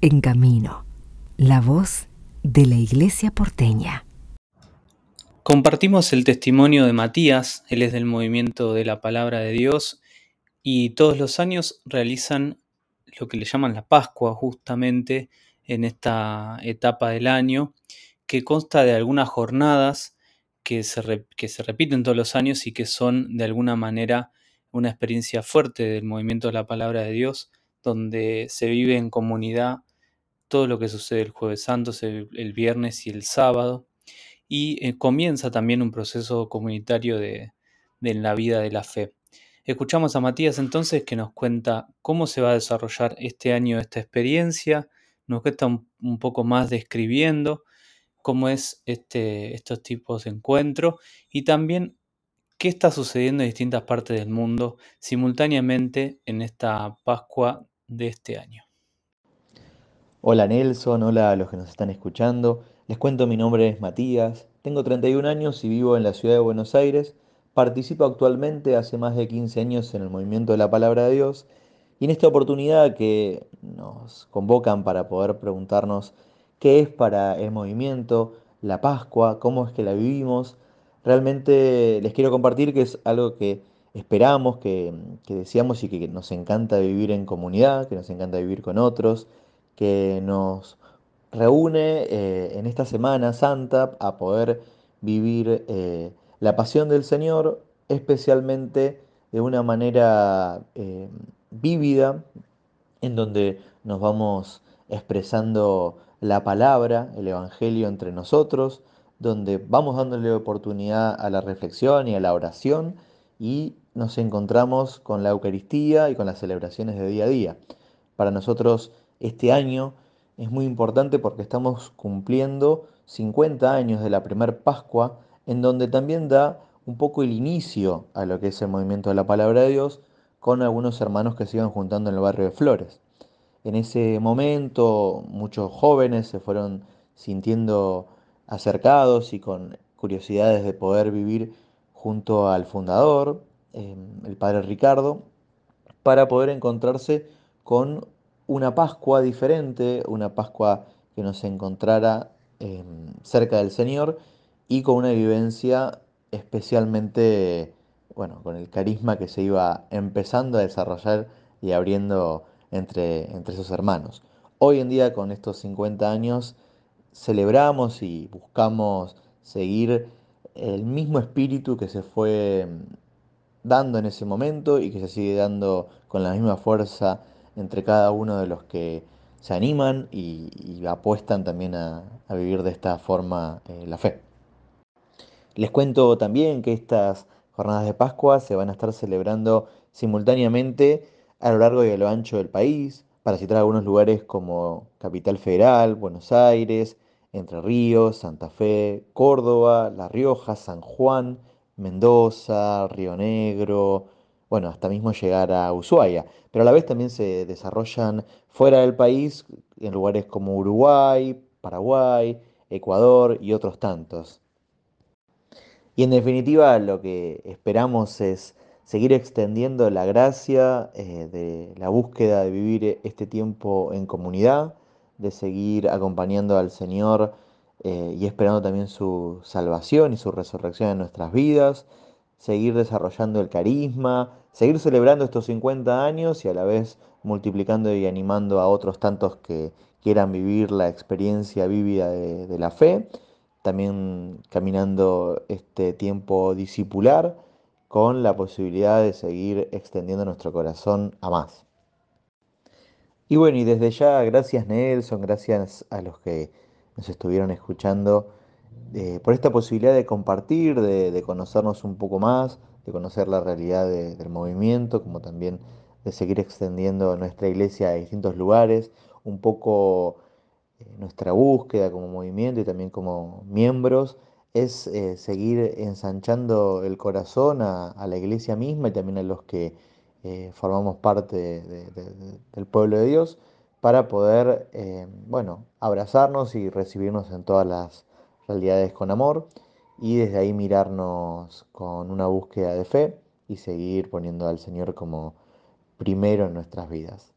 en camino. La voz de la Iglesia porteña. Compartimos el testimonio de Matías, él es del movimiento de la palabra de Dios y todos los años realizan lo que le llaman la Pascua justamente en esta etapa del año, que consta de algunas jornadas que se, que se repiten todos los años y que son de alguna manera una experiencia fuerte del movimiento de la palabra de Dios, donde se vive en comunidad todo lo que sucede el jueves santo, el, viernes y el sábado, y eh, comienza también un proceso comunitario de, la vida de la fe. Escuchamos a Matías entonces que nos cuenta cómo se va a desarrollar este año esta experiencia, nos cuesta un, poco más describiendo cómo es este, estos tipos de encuentro y también qué está sucediendo en distintas partes del mundo simultáneamente en esta Pascua de este año. Hola Nelson, hola a los que nos están escuchando. Les cuento, mi nombre es Matías, tengo 31 años y vivo en la ciudad de Buenos Aires. Participo actualmente hace más de 15 años en el movimiento de la palabra de Dios y en esta oportunidad que nos convocan para poder preguntarnos qué es para el movimiento, la Pascua, cómo es que la vivimos, realmente les quiero compartir que es algo que esperamos, que, que deseamos y que nos encanta vivir en comunidad, que nos encanta vivir con otros que nos reúne eh, en esta Semana Santa a poder vivir eh, la pasión del Señor, especialmente de una manera eh, vívida, en donde nos vamos expresando la palabra, el Evangelio entre nosotros, donde vamos dándole oportunidad a la reflexión y a la oración y nos encontramos con la Eucaristía y con las celebraciones de día a día. Para nosotros este año es muy importante porque estamos cumpliendo 50 años de la primer Pascua, en donde también da un poco el inicio a lo que es el movimiento de la palabra de Dios con algunos hermanos que se iban juntando en el barrio de Flores. En ese momento muchos jóvenes se fueron sintiendo acercados y con curiosidades de poder vivir junto al fundador, eh, el padre Ricardo, para poder encontrarse con una Pascua diferente, una Pascua que nos encontrara em, cerca del Señor y con una vivencia especialmente, bueno, con el carisma que se iba empezando a desarrollar y abriendo entre, entre esos hermanos. Hoy en día, con estos 50 años, celebramos y buscamos seguir el mismo espíritu que se fue em, dando en ese momento y que se sigue dando con la misma fuerza entre cada uno de los que se animan y, apuestan también a, vivir de esta forma eh, la fe. Les cuento también que estas jornadas de Pascua se van a estar celebrando simultáneamente a lo largo y a lo ancho del país, para citar algunos lugares como Capital Federal, Buenos Aires, Entre Ríos, Santa Fe, Córdoba, La Rioja, San Juan, Mendoza, Río Negro, bueno, hasta mismo llegar a Ushuaia, pero a la vez también se desarrollan fuera del país, en lugares como Uruguay, Paraguay, Ecuador y otros tantos. Y en definitiva lo que esperamos es seguir extendiendo la gracia eh, de la búsqueda de vivir este tiempo en comunidad, de seguir acompañando al Señor eh, y esperando también su salvación y su resurrección en nuestras vidas, seguir desarrollando el carisma, seguir celebrando estos 50 años y a la vez multiplicando y animando a otros tantos que quieran vivir la experiencia vívida de, la fe, también caminando este tiempo discipular con la posibilidad de seguir extendiendo nuestro corazón a más. Y bueno, y desde ya, gracias Nelson, gracias a los que nos estuvieron escuchando eh, por esta posibilidad de compartir, de, conocernos un poco más, de conocer la realidad del movimiento, como también de seguir extendiendo nuestra iglesia a distintos lugares, un poco eh, nuestra búsqueda como movimiento y también como miembros es eh, seguir ensanchando el corazón a, la iglesia misma y también a los que formamos parte del pueblo de Dios para poder, bueno, abrazarnos y recibirnos en todas las realidades con amor y desde ahí mirarnos con una búsqueda de fe y seguir poniendo al Señor como primero en nuestras vidas.